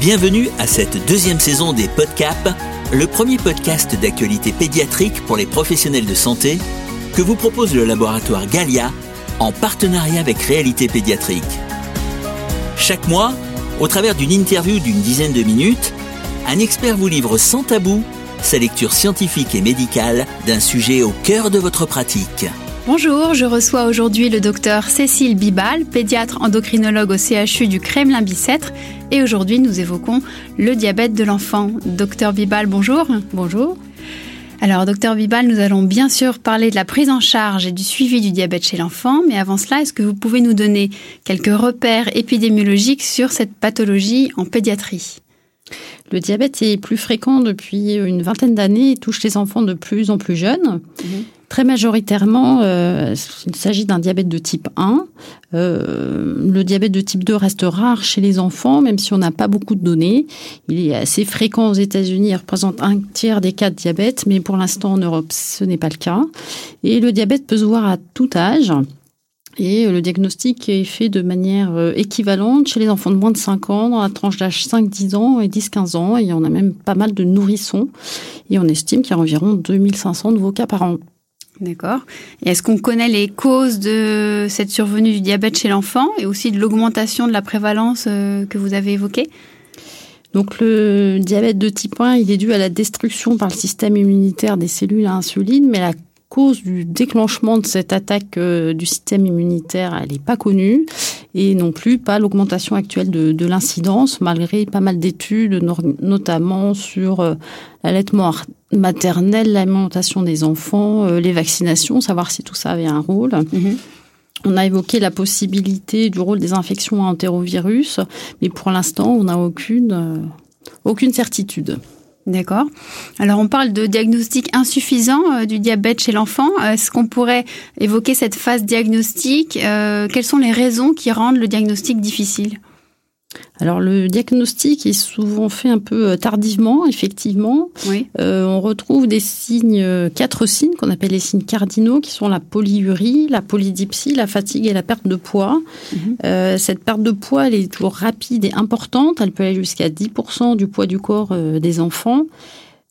Bienvenue à cette deuxième saison des Podcaps, le premier podcast d'actualité pédiatrique pour les professionnels de santé que vous propose le laboratoire Galia en partenariat avec Réalité Pédiatrique. Chaque mois, au travers d'une interview d'une dizaine de minutes, un expert vous livre sans tabou sa lecture scientifique et médicale d'un sujet au cœur de votre pratique. Bonjour, je reçois aujourd'hui le docteur Cécile Bibal, pédiatre endocrinologue au CHU du Kremlin-Bicêtre. Et aujourd'hui, nous évoquons le diabète de l'enfant. Docteur Bibal, bonjour. Bonjour. Alors, docteur Bibal, nous allons bien sûr parler de la prise en charge et du suivi du diabète chez l'enfant, mais avant cela, est-ce que vous pouvez nous donner quelques repères épidémiologiques sur cette pathologie en pédiatrie? Le diabète est plus fréquent depuis une vingtaine d'années et touche les enfants de plus en plus jeunes. Mhm. Très majoritairement, euh, il s'agit d'un diabète de type 1. Euh, le diabète de type 2 reste rare chez les enfants, même si on n'a pas beaucoup de données. Il est assez fréquent aux États-Unis, il représente un tiers des cas de diabète, mais pour l'instant en Europe, ce n'est pas le cas. Et le diabète peut se voir à tout âge. Et le diagnostic est fait de manière euh, équivalente chez les enfants de moins de 5 ans, dans la tranche d'âge 5-10 ans et 10-15 ans. Et on a même pas mal de nourrissons. Et on estime qu'il y a environ 2500 nouveaux cas par an. D'accord. Et est-ce qu'on connaît les causes de cette survenue du diabète chez l'enfant et aussi de l'augmentation de la prévalence euh, que vous avez évoquée? Donc le diabète de type 1, il est dû à la destruction par le système immunitaire des cellules à mais la cause du déclenchement de cette attaque euh, du système immunitaire, elle n'est pas connue et non plus pas l'augmentation actuelle de, de l'incidence, malgré pas mal d'études, notamment sur euh, l'allaitement maternel, l'alimentation des enfants, euh, les vaccinations, savoir si tout ça avait un rôle. Mhm. On a évoqué la possibilité du rôle des infections à entérovirus, mais pour l'instant, on n'a aucune, euh, aucune certitude. D'accord. Alors on parle de diagnostic insuffisant euh, du diabète chez l'enfant. Est-ce qu'on pourrait évoquer cette phase diagnostique? Quelles sont les raisons qui rendent le diagnostic difficile? Alors le diagnostic est souvent fait un peu euh, tardivement, effectivement. Euh, on retrouve des signes, euh, quatre signes qu'on appelle les signes cardinaux, qui sont la polyurie, la polydipsie, la fatigue et la perte de poids. Mhm. cette perte de poids, elle est toujours rapide et importante. Elle peut aller jusqu'à 10% du poids du corps des enfants.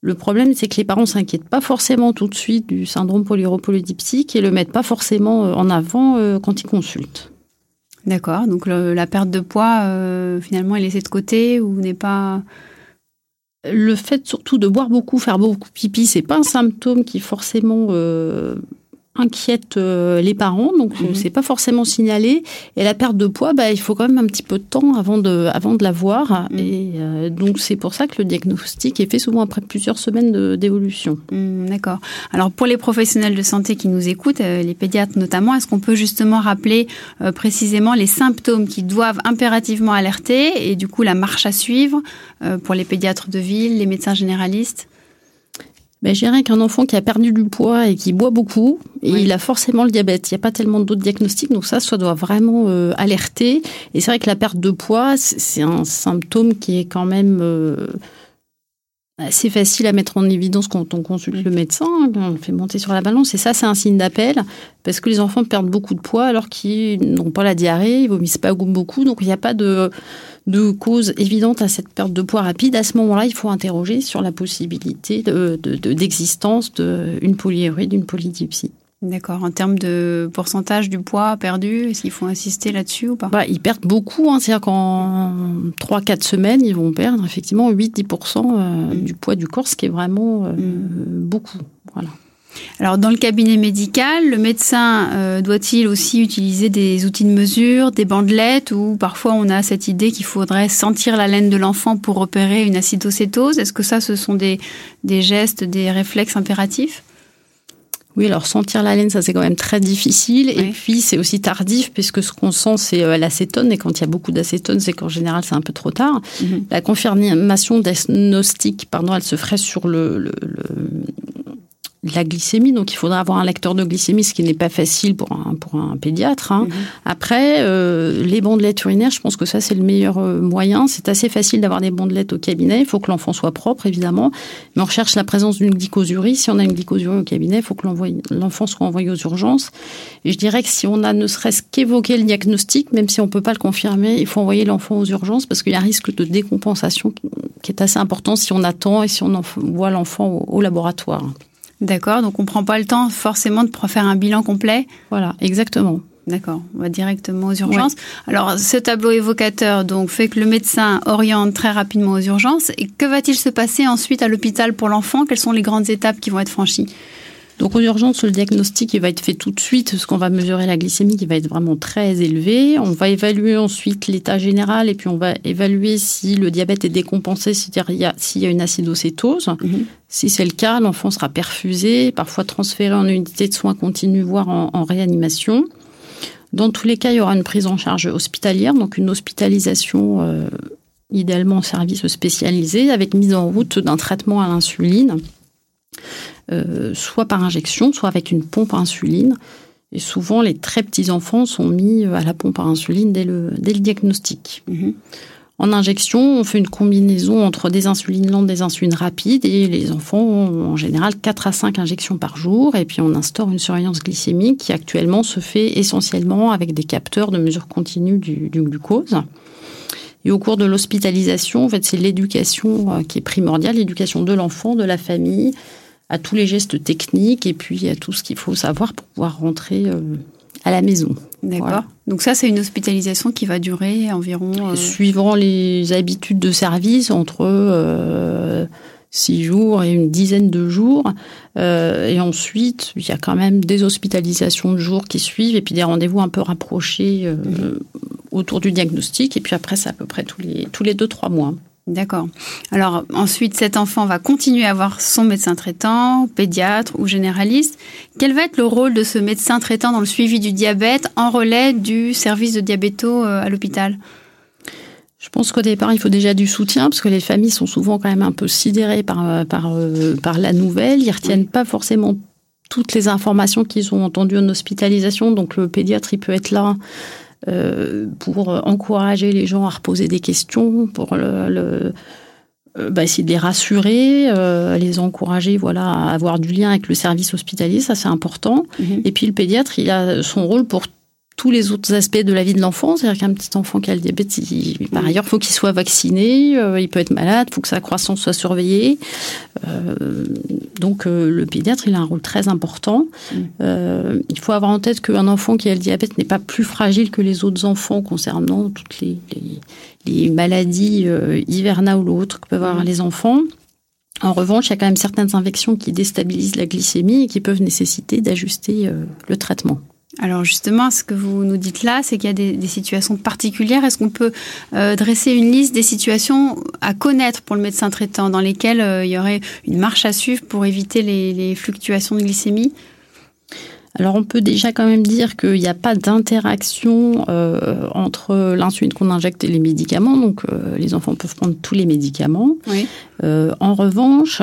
Le problème, c'est que les parents s'inquiètent pas forcément tout de suite du syndrome polyuropolydipsique et le mettent pas forcément en avant quand ils consultent. D'accord. Donc la perte de poids, euh, finalement, est laissée de côté ou n'est pas. Le fait surtout de boire beaucoup, faire beaucoup pipi, c'est pas un symptôme qui forcément euh, inquiète euh, les parents, donc mhm. c'est pas forcément signalé. Et la perte de poids, bah, il faut quand même un petit peu de temps avant de, avant de la voir. Mhm. Et euh, donc c'est pour ça que le diagnostic est fait souvent après plusieurs semaines d'évolution. Mhm, d'accord. Alors pour les professionnels de santé qui nous écoutent, euh, les pédiatres notamment, est-ce qu'on peut justement rappeler précisément les symptômes qui doivent impérativement alerter et du coup la marche à suivre pour les pédiatres de ville, les médecins généralistes? Ben, je dirais qu'un enfant qui a perdu du poids et qui boit beaucoup, il a forcément le diabète. Il n'y a pas tellement d'autres diagnostics, donc ça, ça doit vraiment euh, alerter. Et c'est vrai que la perte de poids, c'est un symptôme qui est quand même euh, assez facile à mettre en évidence quand on consulte le médecin, on le fait monter sur la balance. Et ça, c'est un signe d'appel, parce que les enfants perdent beaucoup de poids alors qu'ils n'ont pas la diarrhée, ils vomissent pas beaucoup, donc il n'y a pas de de cause évidente à cette perte de poids rapide, à ce moment-là, il faut interroger sur la possibilité d'existence de, d'une polyurie, d'une polydipsie. D'accord. En termes de pourcentage du poids perdu, est-ce qu'il faut insister là-dessus ou pas? Bah, Ils perdent beaucoup. Hein. C'est-à-dire qu'en 3-4 semaines, ils vont perdre effectivement 8-10% euh, mm. du poids du corps, ce qui est vraiment euh, mm. beaucoup. Voilà. Alors dans le cabinet médical, le médecin euh, doit-il aussi utiliser des outils de mesure, des bandelettes ou parfois on a cette idée qu'il faudrait sentir la laine de l'enfant pour repérer une acidocétose Est-ce que ça ce sont des, gestes, des réflexes impératifs? Oui, alors sentir la laine, ça c'est quand même très difficile. Et puis c'est aussi tardif puisque ce qu'on sent c'est euh, l'acétone. Et quand il y a beaucoup d'acétone, c'est qu'en général c'est un peu trop tard. Mhm. La confirmation diagnostique, pardon, elle se ferait sur le la glycémie, donc il faudra avoir un lecteur de glycémie, ce qui n'est pas facile pour un, pour un pédiatre. Hein. Mhm. Après, euh, les bandelettes urinaires, je pense que ça c'est le meilleur euh, moyen. C'est assez facile d'avoir des bandelettes au cabinet. Il faut que l'enfant soit propre, évidemment, mais on recherche la présence d'une glycosurie. Si on a une glycosurie au cabinet, il faut que l'enfant soit envoyé aux urgences. Et je dirais que si on a ne serait-ce qu'évoqué le diagnostic, même si on peut pas le confirmer, il faut envoyer l'enfant aux urgences parce qu'il y a un risque de décompensation qui est assez important si on attend et si on envoie l'enfant au laboratoire. D'accord, donc on ne prend pas le temps forcément de faire un bilan complet. Voilà, exactement. D'accord, on va directement aux urgences. Alors, ce tableau évocateur donc fait que le médecin oriente très rapidement aux urgences. Et que va-t-il se passer ensuite à l'hôpital pour l'enfant? Quelles sont les grandes étapes qui vont être franchies? Donc aux urgences, le diagnostic il va être fait tout de suite, parce qu'on va mesurer la glycémie qui va être vraiment très élevée. On va évaluer ensuite l'état général et puis on va évaluer si le diabète est décompensé, c'est-à-dire s'il y a une acidocétose. Mhm. Si c'est le cas, l'enfant sera perfusé, parfois transféré en unité de soins continus, voire en, réanimation. Dans tous les cas, il y aura une prise en charge hospitalière, donc une hospitalisation euh, idéalement en service spécialisé, avec mise en route d'un traitement à l'insuline. Euh, soit par injection, soit avec une pompe à insuline. Et souvent, les très petits enfants sont mis à la pompe à insuline dès le, dès le diagnostic. Mhm. En injection, on fait une combinaison entre des insulines lentes, des insulines rapides, et les enfants ont en général 4 à 5 injections par jour, et puis on instaure une surveillance glycémique qui actuellement se fait essentiellement avec des capteurs de mesure continue du, du glucose. Et au cours de l'hospitalisation, en fait, c'est l'éducation euh, qui est primordiale, l'éducation de l'enfant, de la famille, à tous les gestes techniques et puis à tout ce qu'il faut savoir pour pouvoir rentrer euh, à la maison. D'accord. Donc ça, c'est une hospitalisation qui va durer environ... Euh, Suivant les habitudes de service, entre euh, six jours et une dizaine de jours. et ensuite, il y a quand même des hospitalisations de jours qui suivent et puis des rendez-vous un peu rapprochés autour du diagnostic. Et puis après, c'est à peu près tous les, tous les deux, trois mois. D'accord. Alors ensuite, cet enfant va continuer à avoir son médecin traitant, pédiatre ou généraliste. Quel va être le rôle de ce médecin traitant dans le suivi du diabète en relais du service de diabéto euh, à l'hôpital? Je pense qu'au départ, il faut déjà du soutien parce que les familles sont souvent quand même un peu sidérées par, euh, par, euh, par la nouvelle. Ils retiennent pas forcément toutes les informations qu'ils ont entendues en hospitalisation. Donc le pédiatre, il peut être là euh, pour encourager les gens à reposer des questions, pour le, euh, bah, essayer de les rassurer, euh, les encourager voilà, à avoir du lien avec le service hospitalier, ça c'est important. Mhm. Et puis le pédiatre, il a son rôle pour tous les autres aspects de la vie de l'enfant. C'est-à-dire qu'un petit enfant qui a le diabète, il, par ailleurs, faut qu'il soit vacciné, euh, il peut être malade, il faut que sa croissance soit surveillée. Euh, donc euh, le pédiatre, il a un rôle très important. Il faut avoir en tête qu'un enfant qui a le diabète n'est pas plus fragile que les autres enfants concernant toutes les, les, maladies hivernales ou autres que peuvent avoir les enfants. En revanche, il y a quand même certaines infections qui déstabilisent la glycémie et qui peuvent nécessiter d'ajuster le traitement. Alors justement, ce que vous nous dites là, c'est qu'il y a des, situations particulières. Est-ce qu'on peut euh, dresser une liste des situations à connaître pour le médecin traitant dans lesquelles euh, il y aurait une marche à suivre pour éviter les fluctuations de glycémie? Alors on peut déjà quand même dire qu'il n'y a pas d'interaction euh, entre l'insuline qu'on injecte et les médicaments, donc euh, les enfants peuvent prendre tous les médicaments. Euh, en revanche,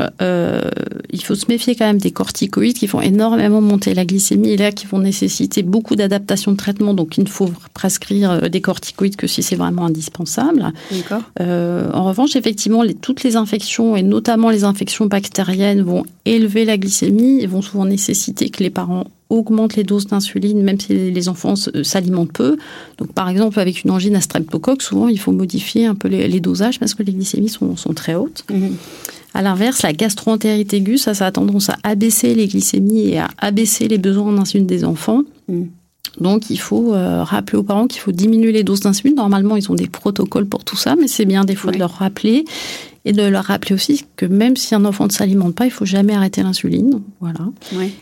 il faut se méfier quand même des corticoïdes qui font énormément monter la glycémie et là qui vont nécessiter beaucoup d'adaptation de traitement, donc il ne faut prescrire des corticoïdes que si c'est vraiment indispensable. en revanche, effectivement, les, toutes les infections et notamment les infections bactériennes vont élever la glycémie et vont souvent nécessiter que les parents augmente les doses d'insuline, même si les enfants euh, s'alimentent peu. Donc, par exemple, avec une angine à streptocoque, souvent, il faut modifier un peu les, dosages parce que les glycémies sont, très hautes. Mhm. À l'inverse, la gastroentérite aiguë, ça, ça a tendance à abaisser les glycémies et à abaisser les besoins d'insuline des enfants. Mhm. Donc, il faut euh, rappeler aux parents qu'il faut diminuer les doses d'insuline. Normalement, ils ont des protocoles pour tout ça, mais c'est bien des fois de leur rappeler et de leur rappeler aussi que même si un enfant ne s'alimente pas, il faut jamais arrêter l'insuline. Voilà.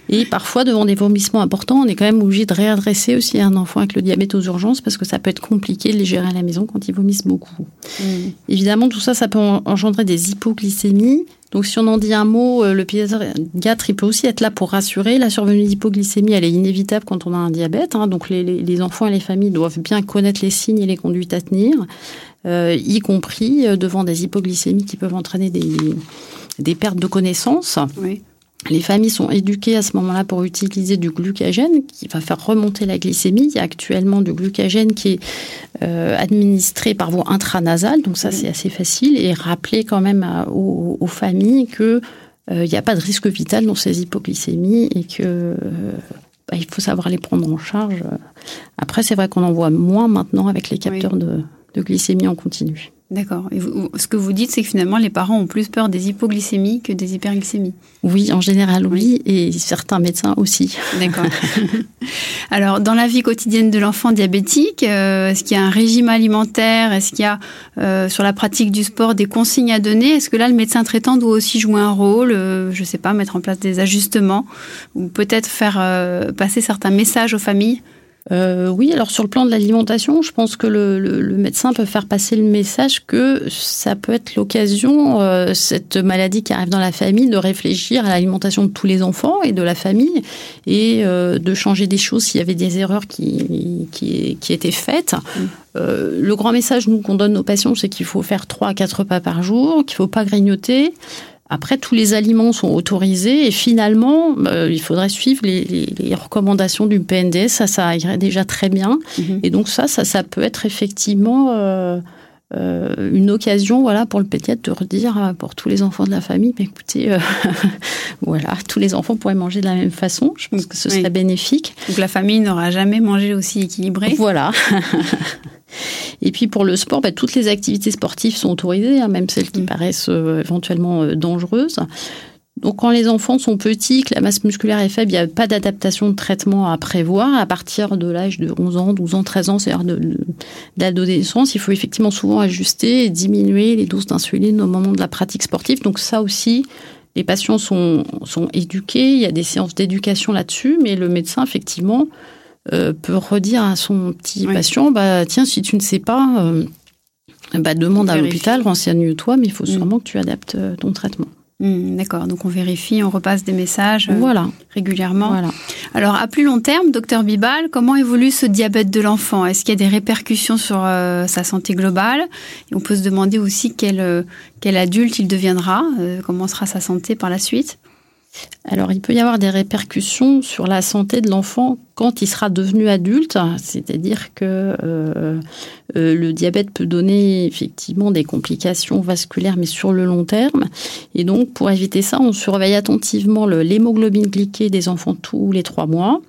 Et parfois, devant des vomissements importants, on est quand même obligé de réadresser aussi un enfant avec le diabète aux urgences parce que ça peut être compliqué de les gérer à la maison quand ils vomissent beaucoup. Mm. Évidemment, tout ça, ça peut engendrer des hypoglycémies. Donc, si on en dit un mot, euh, le pédiatre, il peut aussi être là pour rassurer. La survenue d'hypoglycémie, elle est inévitable quand on a un diabète. Hein. donc, les, enfants et les familles doivent bien connaître les signes et les conduites à tenir. Euh, y compris euh, devant des hypoglycémies qui peuvent entraîner des, pertes de connaissances. Les familles sont éduquées à ce moment-là pour utiliser du glucagène qui va faire remonter la glycémie. Il y a actuellement du glucagène qui est euh, administré par voie intranasale, donc ça c'est assez facile et rappeler quand même aux, familles que euh, n'y a pas de risque vital dans ces hypoglycémies et que euh, bah, il faut savoir les prendre en charge. Après, c'est vrai qu'on en voit moins maintenant avec les capteurs de, de glycémie en continu. D'accord. Et ce que vous dites, c'est que finalement, les parents ont plus peur des hypoglycémies que des hyperglycémies. Oui, en général, oui, et certains médecins aussi. D'accord. Alors, dans la vie quotidienne de l'enfant diabétique, euh, est-ce qu'il y a un régime alimentaire? Est-ce qu'il y a, euh, sur la pratique du sport, des consignes à donner? Est-ce que là, le médecin traitant doit aussi jouer un rôle? Euh, Je ne sais pas, mettre en place des ajustements ou peut-être faire passer certains messages aux familles? Euh, oui, alors sur le plan de l'alimentation, je pense que le, le, médecin peut faire passer le message que ça peut être l'occasion, euh, cette maladie qui arrive dans la famille, de réfléchir à l'alimentation de tous les enfants et de la famille et euh, de changer des choses s'il y avait des erreurs qui, qui, qui étaient faites. Mm. Euh, le grand message, nous, qu'on donne aux patients, c'est qu'il faut faire 3 à 4 repas par jour, qu'il faut pas grignoter, après, tous les aliments sont autorisés et finalement, euh, il faudrait suivre les, recommandations du PNDS. Ça, ça irait déjà très bien. Mhm. Et donc ça, ça, ça peut être effectivement euh, euh, une occasion, voilà, pour le pédiatre de redire pour tous les enfants de la famille, mais écoutez, voilà, tous les enfants pourraient manger de la même façon. Je pense que ce serait bénéfique. Donc la famille n'aura jamais mangé aussi équilibré. Voilà. Et puis pour le sport, bah, toutes les activités sportives sont autorisées, hein, même celles qui mm. paraissent euh, éventuellement euh, dangereuses. Donc quand les enfants sont petits, que la masse musculaire est faible, il n'y a pas d'adaptation de traitement à prévoir. À partir de l'âge de 11 ans, 12 ans, 13 ans, c'est-à-dire d'adolescence, il faut effectivement souvent ajuster et diminuer les doses d'insuline au moment de la pratique sportive. Donc ça aussi, les patients sont, sont éduqués, il y a des séances d'éducation là-dessus, mais le médecin, effectivement, euh, peut redire à son petit patient, bah tiens, si tu ne sais pas, euh, bah, demande à l'hôpital, renseigne-toi, mais il faut mm. sûrement que tu adaptes euh, ton traitement. Mm, d'accord, donc on vérifie, on repasse des messages voilà. régulièrement. Voilà. Alors à plus long terme, docteur Bibal, comment évolue ce diabète de l'enfant? Est-ce qu'il y a des répercussions sur sa santé globale? Et on peut se demander aussi quel, quel adulte il deviendra, comment sera sa santé par la suite? Alors, il peut y avoir des répercussions sur la santé de l'enfant quand il sera devenu adulte, c'est-à-dire que euh, euh, le diabète peut donner effectivement des complications vasculaires, mais sur le long terme. Et donc, pour éviter ça, on surveille attentivement l'hémoglobine glyquée des enfants tous les trois mois.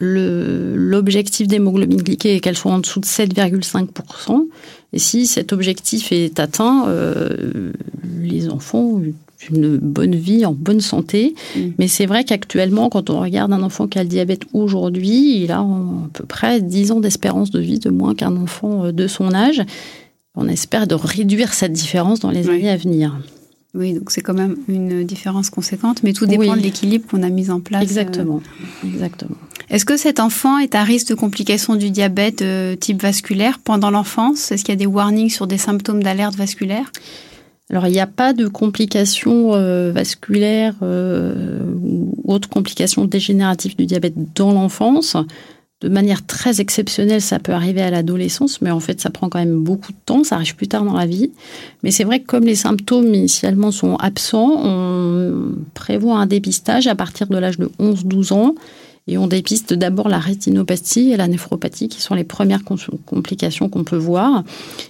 L'objectif d'hémoglobine glyquée est qu'elle soit en dessous de 7,5%. Et si cet objectif est atteint, euh, les enfants une bonne vie, en bonne santé. Mm. Mais c'est vrai qu'actuellement, quand on regarde un enfant qui a le diabète aujourd'hui, il a à peu près 10 ans d'espérance de vie de moins qu'un enfant euh, de son âge. On espère de réduire cette différence dans les années à venir. Oui, donc c'est quand même une différence conséquente, mais tout dépend de l'équilibre qu'on a mis en place. Exactement. Euh. Exactement. Est-ce que cet enfant est à risque de complications du diabète euh, type vasculaire pendant l'enfance? Est-ce qu'il y a des warnings sur des symptômes d'alerte vasculaire? Alors, il n'y a pas de complications euh, vasculaires euh, ou autres complications dégénératives du diabète dans l'enfance. De manière très exceptionnelle, ça peut arriver à l'adolescence, mais en fait, ça prend quand même beaucoup de temps, ça arrive plus tard dans la vie. Mais c'est vrai que comme les symptômes initialement sont absents, on prévoit un dépistage à partir de l'âge de 11-12 ans et on dépiste d'abord la rétinopathie et la néphropathie, qui sont les premières complications qu'on peut voir.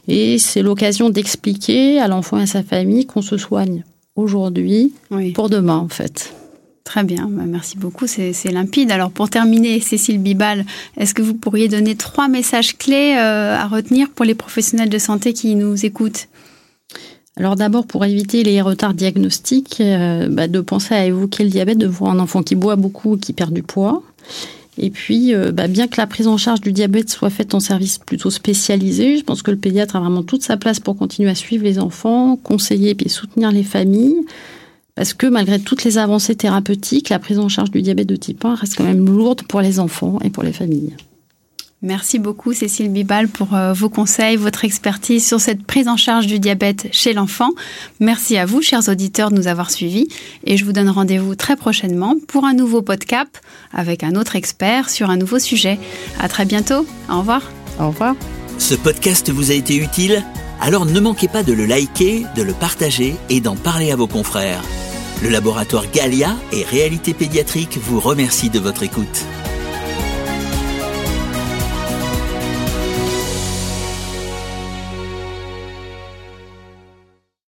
Et c'est l'occasion d'expliquer à l'enfant et à sa famille qu'on se soigne aujourd'hui pour demain, en fait. Très bien, bah, merci beaucoup, c'est limpide. Alors pour terminer, Cécile Bibal, est-ce que vous pourriez donner trois messages clés euh, à retenir pour les professionnels de santé qui nous écoutent? Alors d'abord, pour éviter les retards diagnostiques, euh, bah, de penser à évoquer le diabète devant un enfant qui boit beaucoup ou qui perd du poids. Et puis, euh, bah, bien que la prise en charge du diabète soit faite en service plutôt spécialisé, je pense que le pédiatre a vraiment toute sa place pour continuer à suivre les enfants, conseiller et soutenir les familles. Parce que malgré toutes les avancées thérapeutiques, la prise en charge du diabète de type 1 reste quand même lourde pour les enfants et pour les familles. Merci beaucoup Cécile Bibal pour euh, vos conseils, votre expertise sur cette prise en charge du diabète chez l'enfant. Merci à vous, chers auditeurs, de nous avoir suivis et je vous donne rendez-vous très prochainement pour un nouveau podcast avec un autre expert sur un nouveau sujet. À très bientôt. Au revoir. Au revoir. Ce podcast vous a été utile? Alors ne manquez pas de le liker, de le partager et d'en parler à vos confrères. Le laboratoire Galia et Réalité Pédiatrique vous remercie de votre écoute.